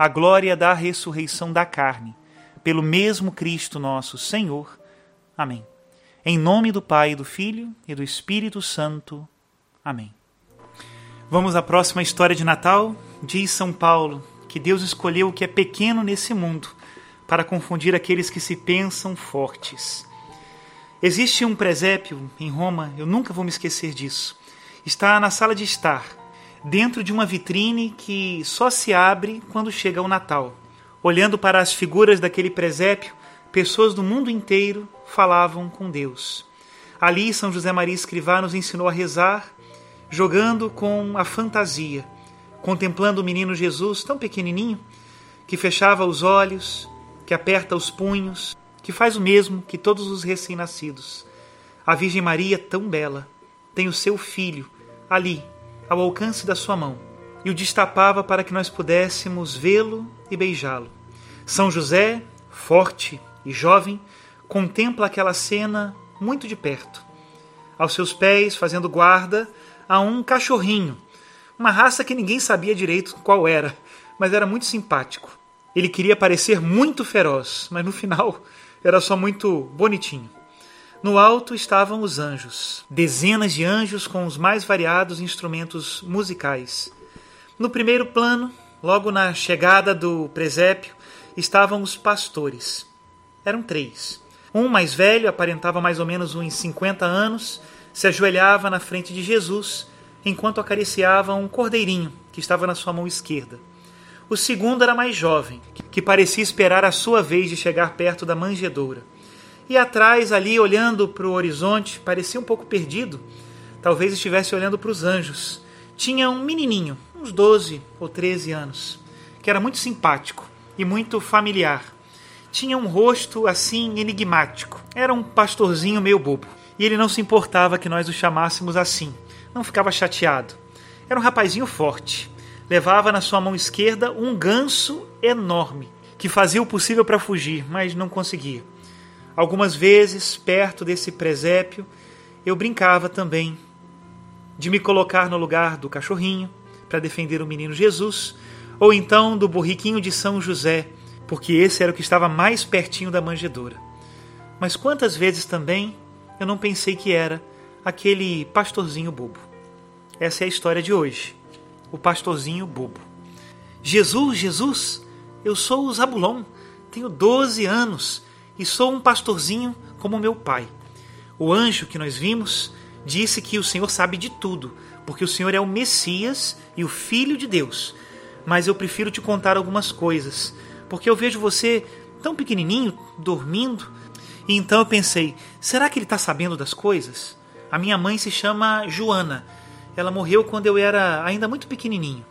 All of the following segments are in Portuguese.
a glória da ressurreição da carne, pelo mesmo Cristo nosso Senhor. Amém. Em nome do Pai, do Filho e do Espírito Santo. Amém. Vamos à próxima história de Natal. Diz São Paulo que Deus escolheu o que é pequeno nesse mundo para confundir aqueles que se pensam fortes. Existe um presépio em Roma, eu nunca vou me esquecer disso. Está na sala de estar dentro de uma vitrine que só se abre quando chega o Natal. Olhando para as figuras daquele presépio, pessoas do mundo inteiro falavam com Deus. Ali, São José Maria Escrivá nos ensinou a rezar, jogando com a fantasia, contemplando o menino Jesus tão pequenininho, que fechava os olhos, que aperta os punhos, que faz o mesmo que todos os recém-nascidos. A Virgem Maria, tão bela, tem o seu filho ali ao alcance da sua mão e o destapava para que nós pudéssemos vê-lo e beijá-lo. São José, forte e jovem, contempla aquela cena muito de perto. Aos seus pés, fazendo guarda, há um cachorrinho, uma raça que ninguém sabia direito qual era, mas era muito simpático. Ele queria parecer muito feroz, mas no final era só muito bonitinho. No alto estavam os anjos, dezenas de anjos com os mais variados instrumentos musicais. No primeiro plano, logo na chegada do presépio, estavam os pastores. Eram três. Um mais velho, aparentava mais ou menos uns 50 anos, se ajoelhava na frente de Jesus enquanto acariciava um cordeirinho que estava na sua mão esquerda. O segundo era mais jovem, que parecia esperar a sua vez de chegar perto da manjedoura. E atrás, ali, olhando para o horizonte, parecia um pouco perdido. Talvez estivesse olhando para os anjos. Tinha um menininho, uns 12 ou 13 anos, que era muito simpático e muito familiar. Tinha um rosto assim enigmático. Era um pastorzinho meio bobo. E ele não se importava que nós o chamássemos assim. Não ficava chateado. Era um rapazinho forte. Levava na sua mão esquerda um ganso enorme, que fazia o possível para fugir, mas não conseguia. Algumas vezes, perto desse presépio, eu brincava também de me colocar no lugar do cachorrinho para defender o menino Jesus, ou então do borriquinho de São José, porque esse era o que estava mais pertinho da manjedoura. Mas quantas vezes também eu não pensei que era aquele pastorzinho bobo. Essa é a história de hoje. O pastorzinho bobo. Jesus, Jesus, eu sou o Zabulon, tenho 12 anos e sou um pastorzinho como meu pai. O anjo que nós vimos disse que o Senhor sabe de tudo, porque o Senhor é o Messias e o Filho de Deus. Mas eu prefiro te contar algumas coisas, porque eu vejo você tão pequenininho, dormindo. E então eu pensei: será que ele está sabendo das coisas? A minha mãe se chama Joana. Ela morreu quando eu era ainda muito pequenininho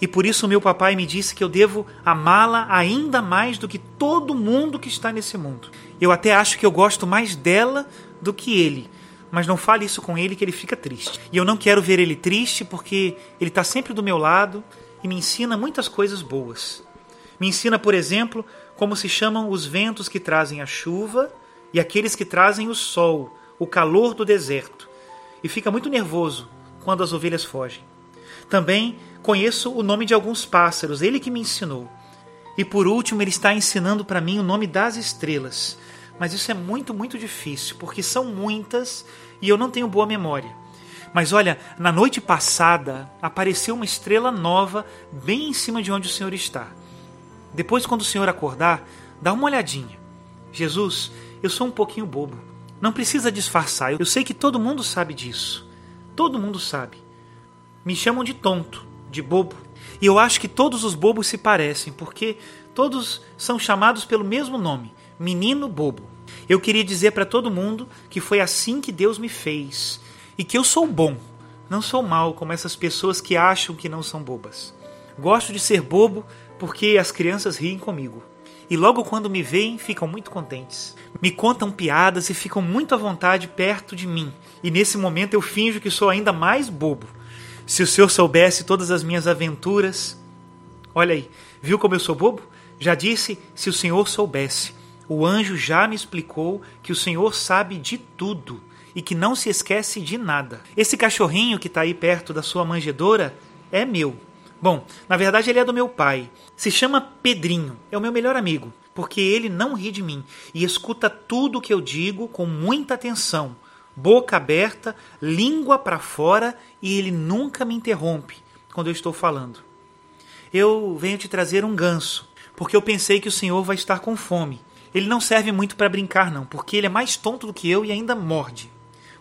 e por isso meu papai me disse que eu devo amá-la ainda mais do que todo mundo que está nesse mundo. Eu até acho que eu gosto mais dela do que ele, mas não fale isso com ele que ele fica triste. E eu não quero ver ele triste porque ele está sempre do meu lado e me ensina muitas coisas boas. Me ensina, por exemplo, como se chamam os ventos que trazem a chuva e aqueles que trazem o sol, o calor do deserto, e fica muito nervoso quando as ovelhas fogem. Também conheço o nome de alguns pássaros, ele que me ensinou. E por último, ele está ensinando para mim o nome das estrelas. Mas isso é muito, muito difícil, porque são muitas e eu não tenho boa memória. Mas olha, na noite passada apareceu uma estrela nova bem em cima de onde o Senhor está. Depois, quando o Senhor acordar, dá uma olhadinha. Jesus, eu sou um pouquinho bobo. Não precisa disfarçar. Eu sei que todo mundo sabe disso. Todo mundo sabe. Me chamam de tonto, de bobo. E eu acho que todos os bobos se parecem, porque todos são chamados pelo mesmo nome, menino bobo. Eu queria dizer para todo mundo que foi assim que Deus me fez e que eu sou bom, não sou mal como essas pessoas que acham que não são bobas. Gosto de ser bobo porque as crianças riem comigo. E logo quando me veem, ficam muito contentes. Me contam piadas e ficam muito à vontade perto de mim. E nesse momento eu finjo que sou ainda mais bobo. Se o senhor soubesse todas as minhas aventuras. Olha aí, viu como eu sou bobo? Já disse, se o senhor soubesse. O anjo já me explicou que o senhor sabe de tudo e que não se esquece de nada. Esse cachorrinho que está aí perto da sua manjedoura é meu. Bom, na verdade ele é do meu pai. Se chama Pedrinho, é o meu melhor amigo, porque ele não ri de mim e escuta tudo o que eu digo com muita atenção, boca aberta, língua para fora e ele nunca me interrompe quando eu estou falando. Eu venho te trazer um ganso, porque eu pensei que o senhor vai estar com fome. Ele não serve muito para brincar, não, porque ele é mais tonto do que eu e ainda morde.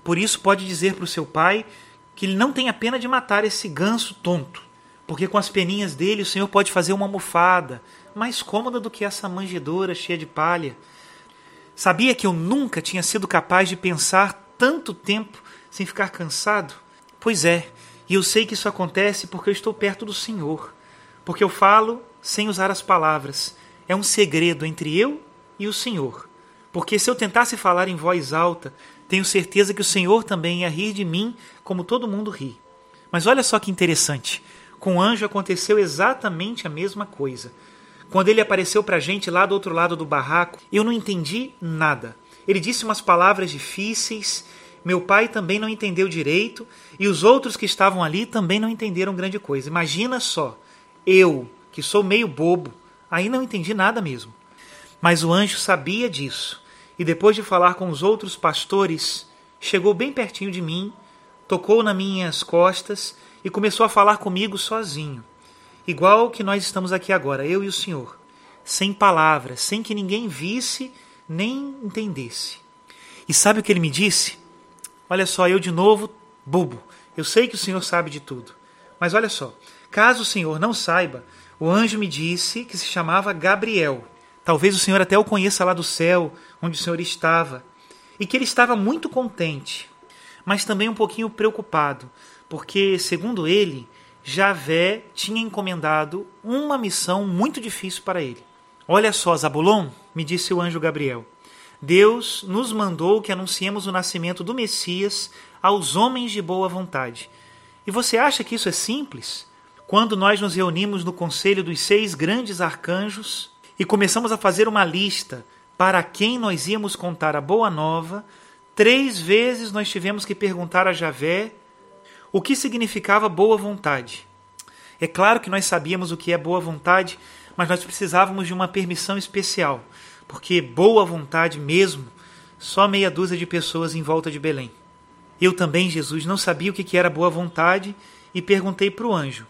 Por isso, pode dizer para o seu pai que ele não tem a pena de matar esse ganso tonto porque com as peninhas dele o Senhor pode fazer uma almofada mais cômoda do que essa manjedoura cheia de palha. Sabia que eu nunca tinha sido capaz de pensar tanto tempo sem ficar cansado? Pois é, e eu sei que isso acontece porque eu estou perto do Senhor, porque eu falo sem usar as palavras. É um segredo entre eu e o Senhor. Porque se eu tentasse falar em voz alta, tenho certeza que o Senhor também ia rir de mim, como todo mundo ri. Mas olha só que interessante. Com o anjo aconteceu exatamente a mesma coisa. Quando ele apareceu para a gente lá do outro lado do barraco, eu não entendi nada. Ele disse umas palavras difíceis, meu pai também não entendeu direito, e os outros que estavam ali também não entenderam grande coisa. Imagina só, eu, que sou meio bobo, aí não entendi nada mesmo. Mas o anjo sabia disso, e depois de falar com os outros pastores, chegou bem pertinho de mim, tocou nas minhas costas e começou a falar comigo sozinho, igual que nós estamos aqui agora, eu e o Senhor, sem palavras, sem que ninguém visse nem entendesse. E sabe o que ele me disse? Olha só, eu de novo, bobo. Eu sei que o Senhor sabe de tudo. Mas olha só, caso o Senhor não saiba, o anjo me disse que se chamava Gabriel. Talvez o Senhor até o conheça lá do céu, onde o Senhor estava. E que ele estava muito contente, mas também um pouquinho preocupado, porque, segundo ele, Javé tinha encomendado uma missão muito difícil para ele. Olha só, Zabulon, me disse o anjo Gabriel. Deus nos mandou que anunciemos o nascimento do Messias aos homens de boa vontade. E você acha que isso é simples? Quando nós nos reunimos no conselho dos seis grandes arcanjos e começamos a fazer uma lista para quem nós íamos contar a boa nova, três vezes nós tivemos que perguntar a Javé o que significava boa vontade? É claro que nós sabíamos o que é boa vontade, mas nós precisávamos de uma permissão especial, porque boa vontade mesmo, só meia dúzia de pessoas em volta de Belém. Eu também, Jesus, não sabia o que era boa vontade e perguntei para o anjo.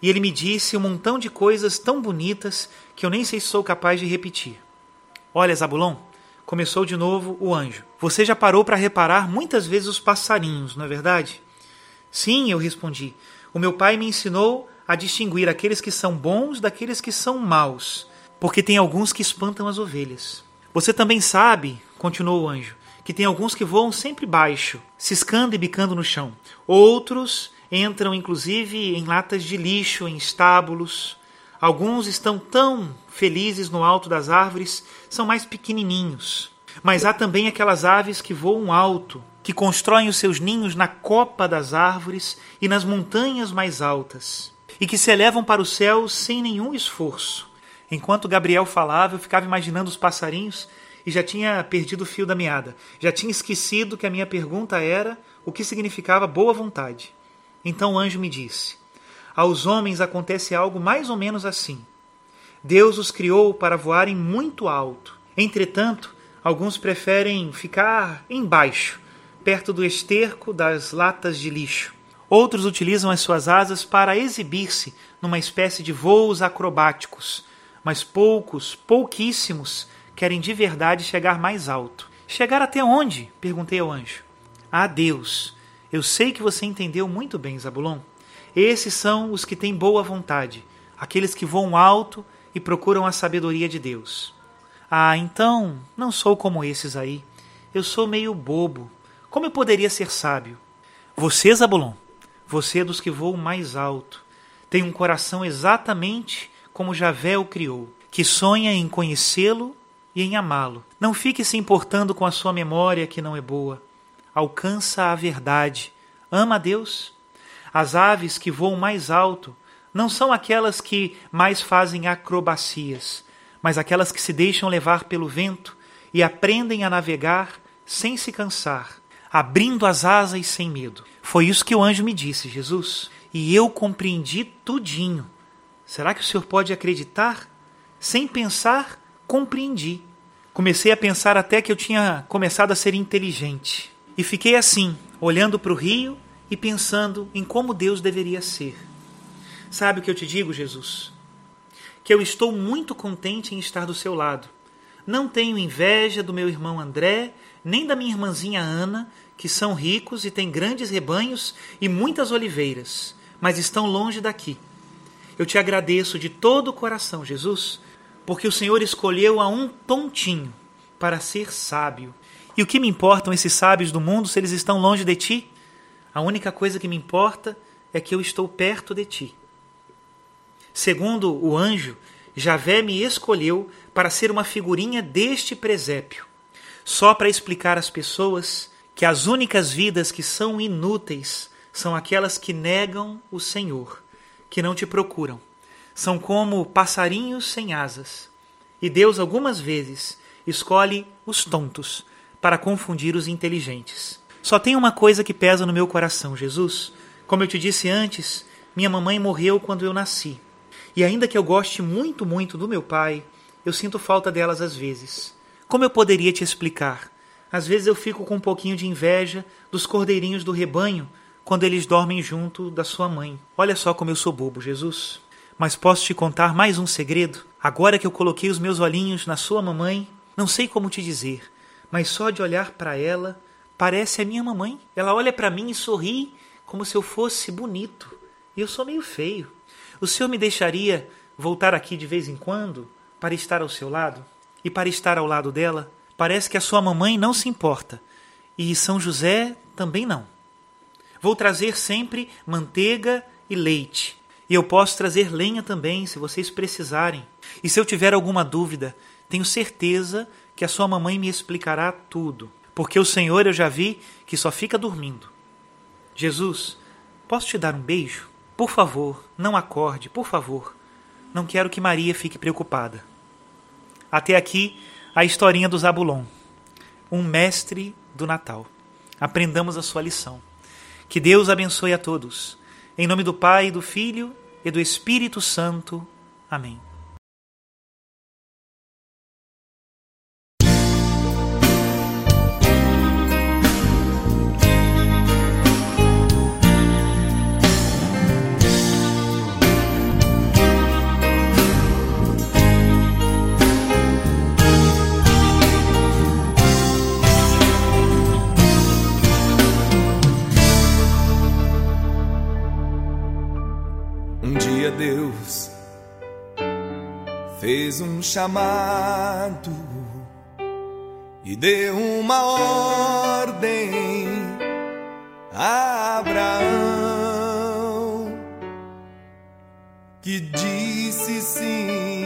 E ele me disse um montão de coisas tão bonitas que eu nem sei se sou capaz de repetir. Olha, Zabulon, começou de novo o anjo. Você já parou para reparar muitas vezes os passarinhos, não é verdade? Sim, eu respondi. O meu pai me ensinou a distinguir aqueles que são bons daqueles que são maus, porque tem alguns que espantam as ovelhas. Você também sabe, continuou o anjo, que tem alguns que voam sempre baixo, ciscando e bicando no chão. Outros entram inclusive em latas de lixo, em estábulos. Alguns estão tão felizes no alto das árvores, são mais pequenininhos. Mas há também aquelas aves que voam alto, que constroem os seus ninhos na copa das árvores e nas montanhas mais altas, e que se elevam para o céu sem nenhum esforço. Enquanto Gabriel falava, eu ficava imaginando os passarinhos e já tinha perdido o fio da meada. Já tinha esquecido que a minha pergunta era o que significava boa vontade. Então o anjo me disse: Aos homens acontece algo mais ou menos assim. Deus os criou para voarem muito alto. Entretanto, alguns preferem ficar embaixo, perto do esterco das latas de lixo. Outros utilizam as suas asas para exibir-se numa espécie de voos acrobáticos, mas poucos, pouquíssimos, querem de verdade chegar mais alto. Chegar até onde? perguntei ao anjo. A Deus. Eu sei que você entendeu muito bem, Zabulon. Esses são os que têm boa vontade, aqueles que voam alto e procuram a sabedoria de Deus. Ah, então, não sou como esses aí. Eu sou meio bobo. Como eu poderia ser sábio? Você, Zabulon, você é dos que voam mais alto. Tem um coração exatamente como Javé o criou, que sonha em conhecê-lo e em amá-lo. Não fique se importando com a sua memória que não é boa. Alcança a verdade. Ama a Deus. As aves que voam mais alto não são aquelas que mais fazem acrobacias, mas aquelas que se deixam levar pelo vento e aprendem a navegar sem se cansar, abrindo as asas sem medo. Foi isso que o anjo me disse, Jesus, e eu compreendi tudinho. Será que o senhor pode acreditar? Sem pensar, compreendi. Comecei a pensar até que eu tinha começado a ser inteligente. E fiquei assim, olhando para o rio e pensando em como Deus deveria ser. Sabe o que eu te digo, Jesus? Que eu estou muito contente em estar do seu lado. Não tenho inveja do meu irmão André, nem da minha irmãzinha Ana, que são ricos e têm grandes rebanhos e muitas oliveiras, mas estão longe daqui. Eu te agradeço de todo o coração, Jesus, porque o Senhor escolheu a um tontinho para ser sábio. E o que me importam esses sábios do mundo se eles estão longe de ti? A única coisa que me importa é que eu estou perto de ti. Segundo o anjo, Javé me escolheu para ser uma figurinha deste presépio, só para explicar às pessoas que as únicas vidas que são inúteis são aquelas que negam o Senhor, que não te procuram são como passarinhos sem asas. E Deus algumas vezes escolhe os tontos para confundir os inteligentes. Só tem uma coisa que pesa no meu coração, Jesus. Como eu te disse antes, minha mamãe morreu quando eu nasci. E ainda que eu goste muito, muito do meu pai, eu sinto falta delas às vezes. Como eu poderia te explicar? Às vezes eu fico com um pouquinho de inveja dos cordeirinhos do rebanho quando eles dormem junto da sua mãe. Olha só como eu sou bobo, Jesus. Mas posso te contar mais um segredo? Agora que eu coloquei os meus olhinhos na sua mamãe, não sei como te dizer, mas só de olhar para ela, parece a minha mamãe. Ela olha para mim e sorri como se eu fosse bonito. E eu sou meio feio. O senhor me deixaria voltar aqui de vez em quando para estar ao seu lado? E para estar ao lado dela? Parece que a sua mamãe não se importa. E São José também não. Vou trazer sempre manteiga e leite e eu posso trazer lenha também, se vocês precisarem. E se eu tiver alguma dúvida, tenho certeza que a sua mamãe me explicará tudo, porque o Senhor eu já vi que só fica dormindo. Jesus, posso te dar um beijo? Por favor, não acorde, por favor. Não quero que Maria fique preocupada. Até aqui a historinha do Zabulon, um mestre do Natal. Aprendamos a sua lição. Que Deus abençoe a todos. Em nome do Pai, do Filho e do Espírito Santo. Amém. Chamado e deu uma ordem a Abraão que disse sim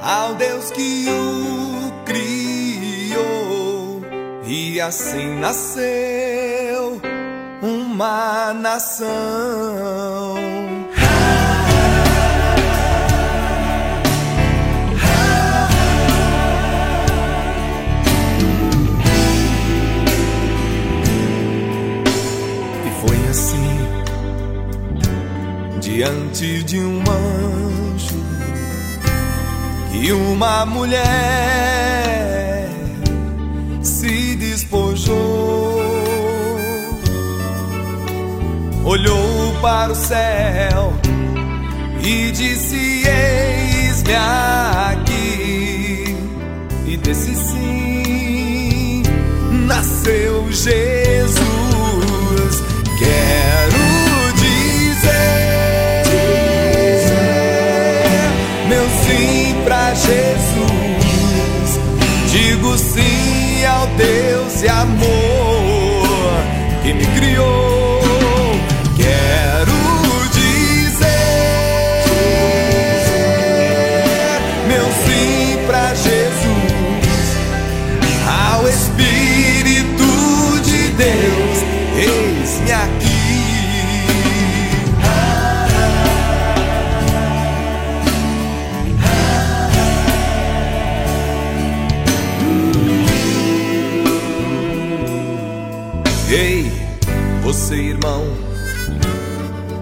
ao Deus que o criou e assim nasceu uma nação. Diante de um anjo e uma mulher se despojou, olhou para o céu e disse: Eis-me aqui, e desse sim nasceu Jesus. Quero Jesus. Digo sim ao Deus e amor que me criou.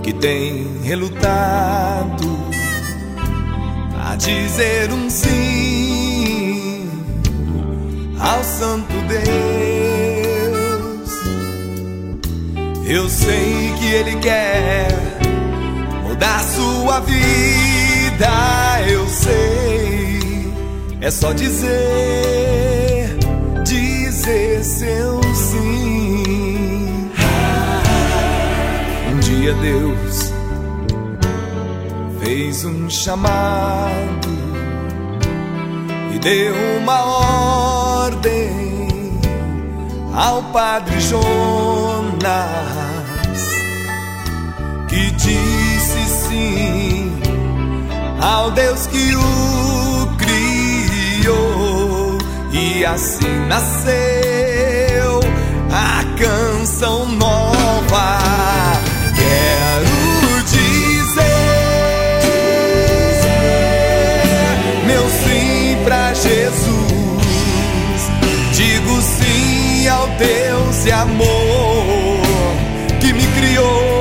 Que tem relutado a dizer um sim ao Santo Deus. Eu sei que Ele quer mudar sua vida, eu sei, é só dizer, dizer seu sim. Dia Deus fez um chamado e deu uma ordem ao padre Jonas que disse sim ao Deus que o criou e assim nasceu a canção nova. Quero dizer meu sim pra Jesus. Digo sim ao Deus e amor que me criou.